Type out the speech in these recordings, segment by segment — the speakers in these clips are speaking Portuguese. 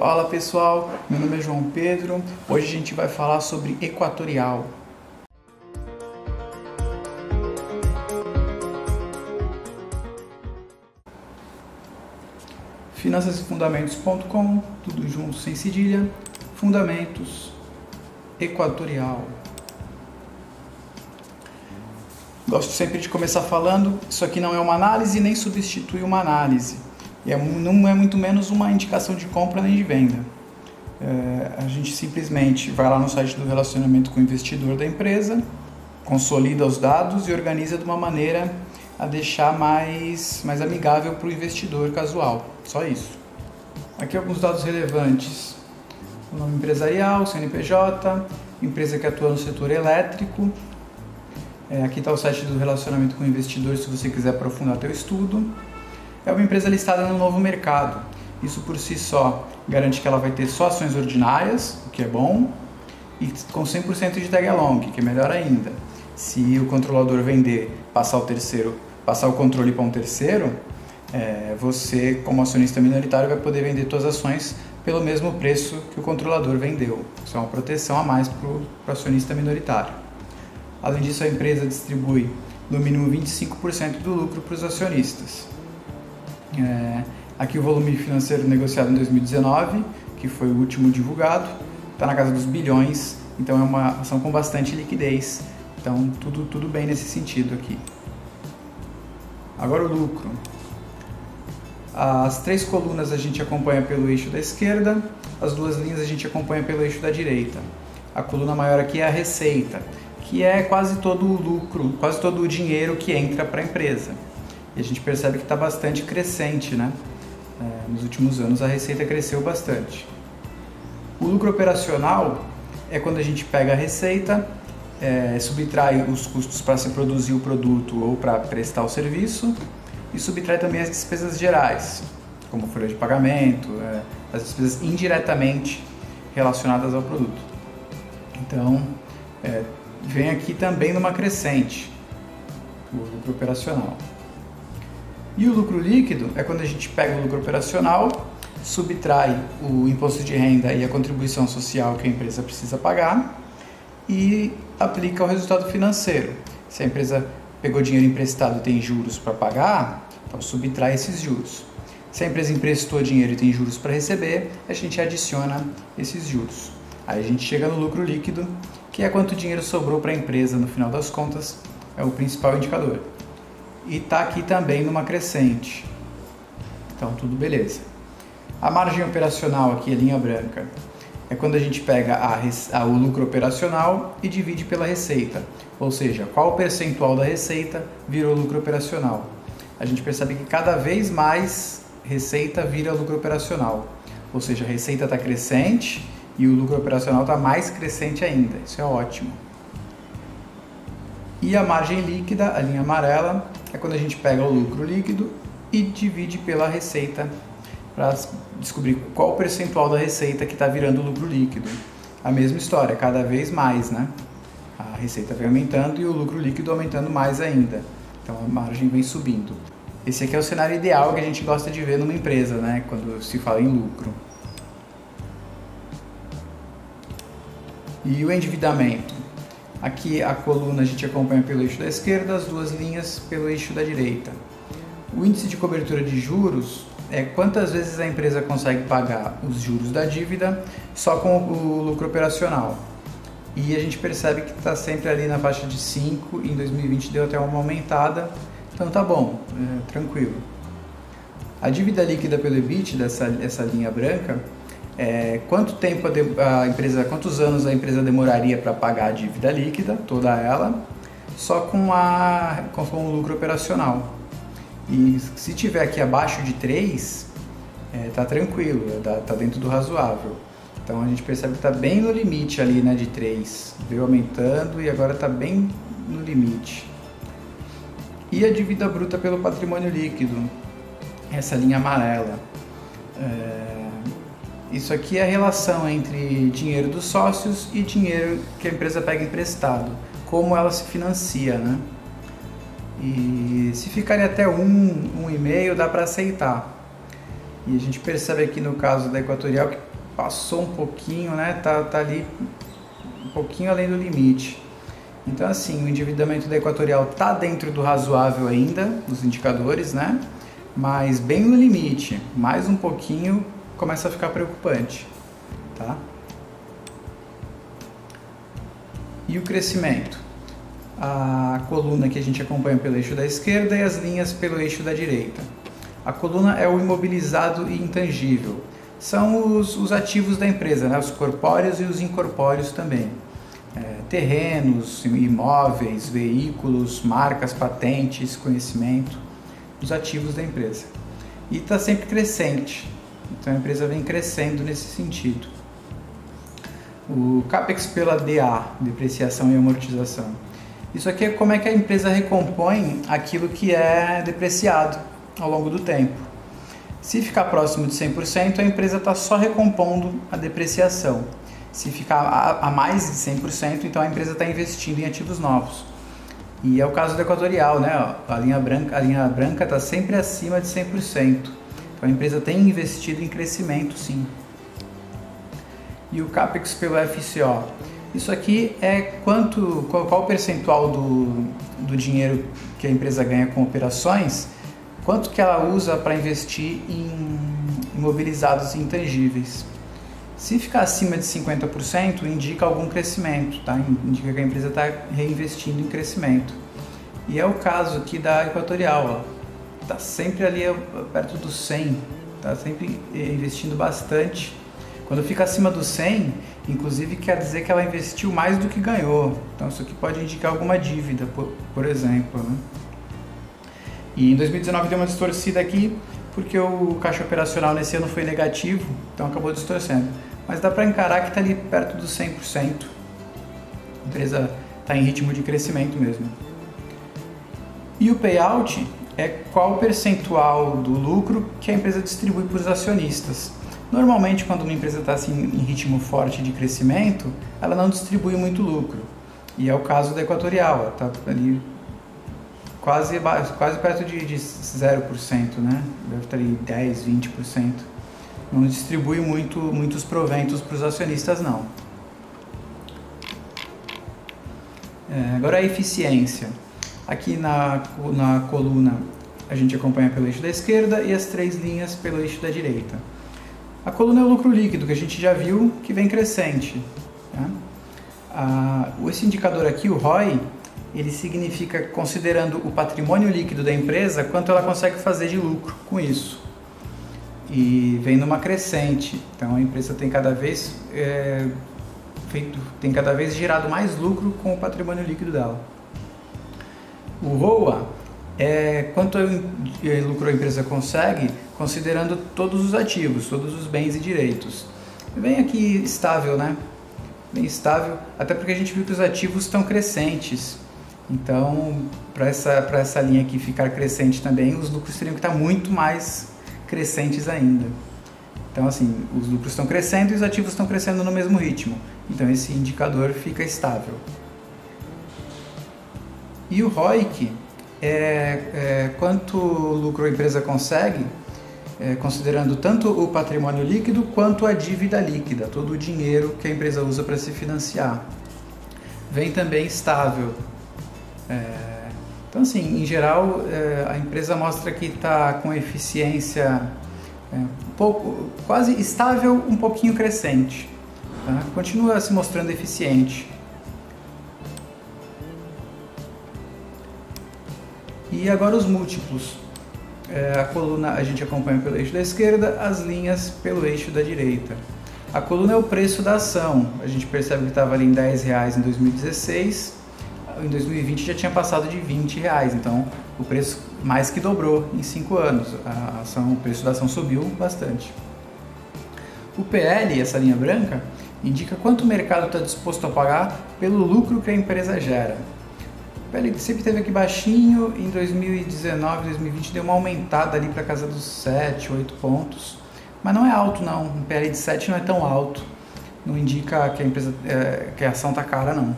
Fala pessoal, meu nome é João Pedro. Hoje a gente vai falar sobre Equatorial. Finançasefundamentos.com, tudo junto sem cedilha. Fundamentos Equatorial. Gosto sempre de começar falando, isso aqui não é uma análise nem substitui uma análise. E é, não é muito menos uma indicação de compra nem de venda. É, a gente simplesmente vai lá no site do relacionamento com o investidor da empresa, consolida os dados e organiza de uma maneira a deixar mais, mais amigável para o investidor casual. Só isso. Aqui alguns dados relevantes. O nome empresarial, CNPJ, empresa que atua no setor elétrico, é, aqui está o site do relacionamento com o investidor se você quiser aprofundar teu estudo. É uma empresa listada no novo mercado. Isso por si só garante que ela vai ter só ações ordinárias, o que é bom, e com 100% de tag along, que é melhor ainda. Se o controlador vender, passar o terceiro, passar o controle para um terceiro, é, você como acionista minoritário vai poder vender suas ações pelo mesmo preço que o controlador vendeu. Isso é uma proteção a mais para o acionista minoritário. Além disso, a empresa distribui no mínimo 25% do lucro para os acionistas. É, aqui o volume financeiro negociado em 2019, que foi o último divulgado, está na casa dos bilhões, então é uma ação com bastante liquidez. Então tudo, tudo bem nesse sentido aqui. Agora o lucro. As três colunas a gente acompanha pelo eixo da esquerda, as duas linhas a gente acompanha pelo eixo da direita. A coluna maior aqui é a receita que é quase todo o lucro, quase todo o dinheiro que entra para a empresa. E a gente percebe que está bastante crescente, né? É, nos últimos anos a receita cresceu bastante. O lucro operacional é quando a gente pega a receita, é, subtrai os custos para se produzir o produto ou para prestar o serviço e subtrai também as despesas gerais, como folha de pagamento, é, as despesas indiretamente relacionadas ao produto. Então, é, vem aqui também numa crescente, o lucro operacional. E o lucro líquido é quando a gente pega o lucro operacional, subtrai o imposto de renda e a contribuição social que a empresa precisa pagar e aplica o resultado financeiro. Se a empresa pegou dinheiro emprestado e tem juros para pagar, então subtrai esses juros. Se a empresa emprestou dinheiro e tem juros para receber, a gente adiciona esses juros. Aí a gente chega no lucro líquido, que é quanto dinheiro sobrou para a empresa no final das contas, é o principal indicador. E está aqui também numa crescente. Então tudo beleza. A margem operacional aqui, a linha branca, é quando a gente pega a, a, o lucro operacional e divide pela receita. Ou seja, qual percentual da receita virou lucro operacional. A gente percebe que cada vez mais receita vira lucro operacional. Ou seja, a receita está crescente e o lucro operacional está mais crescente ainda. Isso é ótimo. E a margem líquida, a linha amarela, é quando a gente pega o lucro líquido e divide pela receita para descobrir qual o percentual da receita que está virando lucro líquido. A mesma história, cada vez mais, né? A receita vem aumentando e o lucro líquido aumentando mais ainda. Então a margem vem subindo. Esse aqui é o cenário ideal que a gente gosta de ver numa empresa, né? Quando se fala em lucro. E o endividamento? Aqui a coluna a gente acompanha pelo eixo da esquerda, as duas linhas pelo eixo da direita. O índice de cobertura de juros é quantas vezes a empresa consegue pagar os juros da dívida só com o lucro operacional. E a gente percebe que está sempre ali na faixa de 5, em 2020 deu até uma aumentada, então tá bom, é, tranquilo. A dívida líquida pelo EBIT, dessa essa linha branca, é, quanto tempo a, a, empresa, quantos anos a empresa demoraria para pagar a dívida líquida, toda ela, só com, a, com o lucro operacional. E se tiver aqui abaixo de 3, é, tá tranquilo, tá, tá dentro do razoável. Então a gente percebe que está bem no limite ali né, de 3. Veio aumentando e agora está bem no limite. E a dívida bruta pelo patrimônio líquido, essa linha amarela. É, isso aqui é a relação entre dinheiro dos sócios e dinheiro que a empresa pega emprestado, como ela se financia, né? E se ficarem até um, um e meio, dá para aceitar. E a gente percebe aqui no caso da Equatorial que passou um pouquinho, né? Tá, tá ali um pouquinho além do limite. Então, assim, o endividamento da Equatorial está dentro do razoável ainda, dos indicadores, né? Mas bem no limite, mais um pouquinho começa a ficar preocupante, tá? E o crescimento? A coluna que a gente acompanha pelo eixo da esquerda e as linhas pelo eixo da direita. A coluna é o imobilizado e intangível. São os, os ativos da empresa, né? os corpóreos e os incorpóreos também é, terrenos, imóveis, veículos, marcas, patentes, conhecimento, os ativos da empresa. E está sempre crescente, então a empresa vem crescendo nesse sentido. O CAPEX pela DA, depreciação e amortização. Isso aqui é como é que a empresa recompõe aquilo que é depreciado ao longo do tempo. Se ficar próximo de 100%, a empresa está só recompondo a depreciação. Se ficar a, mais de 100%, então a empresa está investindo em ativos novos. E é o caso do Equatorial, né? A linha branca a linha branca está sempre acima de 100%. Então a empresa tem investido em crescimento, sim. E o capex pelo FCO. Isso aqui é quanto qual, qual o percentual do, do dinheiro que a empresa ganha com operações, quanto que ela usa para investir em imobilizados intangíveis. Se ficar acima de 50%, indica algum crescimento, tá? indica que a empresa está reinvestindo em crescimento. E é o caso aqui da Equatorial, está sempre ali perto do 100, está sempre investindo bastante. Quando fica acima do 100, inclusive quer dizer que ela investiu mais do que ganhou. Então isso aqui pode indicar alguma dívida, por, por exemplo. Né? E em 2019 deu uma distorcida aqui, porque o caixa operacional nesse ano foi negativo, então acabou distorcendo mas dá para encarar que está ali perto dos 100%. A empresa está em ritmo de crescimento mesmo. E o payout é qual o percentual do lucro que a empresa distribui para os acionistas. Normalmente, quando uma empresa está assim, em ritmo forte de crescimento, ela não distribui muito lucro. E é o caso da Equatorial, está ali quase, quase perto de, de 0%, né? deve estar ali 10, 20% não distribui muito, muitos proventos para os acionistas, não. É, agora a eficiência. Aqui na, na coluna a gente acompanha pelo eixo da esquerda e as três linhas pelo eixo da direita. A coluna é o lucro líquido, que a gente já viu que vem crescente. Tá? Ah, esse indicador aqui, o ROI, ele significa considerando o patrimônio líquido da empresa, quanto ela consegue fazer de lucro com isso e vem numa crescente. Então a empresa tem cada vez é, feito, tem cada vez gerado mais lucro com o patrimônio líquido dela. O ROA é quanto lucro a empresa consegue, considerando todos os ativos, todos os bens e direitos. Vem aqui estável, né? Bem estável, até porque a gente viu que os ativos estão crescentes. Então, para essa, essa linha aqui ficar crescente também, os lucros teriam que estar muito mais crescentes ainda. Então, assim, os lucros estão crescendo e os ativos estão crescendo no mesmo ritmo. Então, esse indicador fica estável. E o ROIC é, é quanto lucro a empresa consegue, é, considerando tanto o patrimônio líquido quanto a dívida líquida, todo o dinheiro que a empresa usa para se financiar. Vem também estável. É, então, assim, em geral, é, a empresa mostra que está com eficiência é, um pouco, quase estável, um pouquinho crescente. Tá? Continua se mostrando eficiente. E agora os múltiplos. É, a coluna a gente acompanha pelo eixo da esquerda, as linhas pelo eixo da direita. A coluna é o preço da ação. A gente percebe que estava ali em 10 reais em 2016 em 2020 já tinha passado de 20 reais, então o preço mais que dobrou em 5 anos. A ação, o preço da ação subiu bastante. O PL, essa linha branca, indica quanto o mercado está disposto a pagar pelo lucro que a empresa gera. PL sempre teve aqui baixinho, em 2019, 2020 deu uma aumentada ali para casa dos 7, 8 pontos, mas não é alto não, um PL de 7 não é tão alto, não indica que a, empresa, é, que a ação está cara não.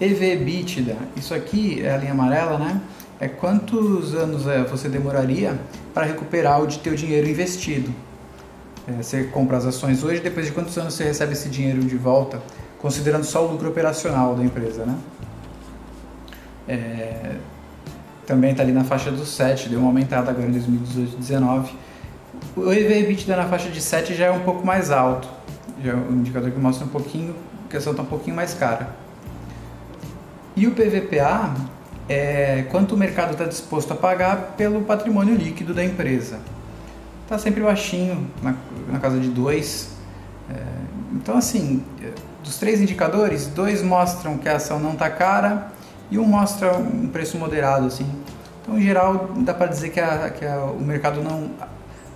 EV/EBITDA, isso aqui é a linha amarela, né? É quantos anos é, você demoraria para recuperar o de teu dinheiro investido. É, você compra as ações hoje, depois de quantos anos você recebe esse dinheiro de volta, considerando só o lucro operacional da empresa, né? É, também está ali na faixa dos 7, deu uma aumentada agora em 2018 2019. O EV EBITDA na faixa de 7 já é um pouco mais alto, já é um indicador que mostra um pouquinho, a questão está um pouquinho mais cara. E o PVPA é quanto o mercado está disposto a pagar pelo patrimônio líquido da empresa. Está sempre baixinho, na, na casa de 2. É, então, assim, dos três indicadores, dois mostram que a ação não está cara e um mostra um preço moderado. Assim. Então, em geral, dá para dizer que, a, que a, o mercado não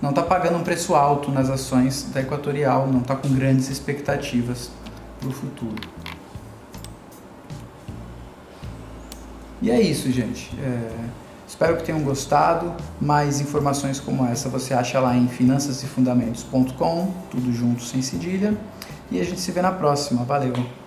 não está pagando um preço alto nas ações da Equatorial, não está com grandes expectativas para o futuro. E é isso, gente. É... Espero que tenham gostado. Mais informações como essa você acha lá em finançasefundamentos.com, tudo junto sem cedilha. E a gente se vê na próxima. Valeu!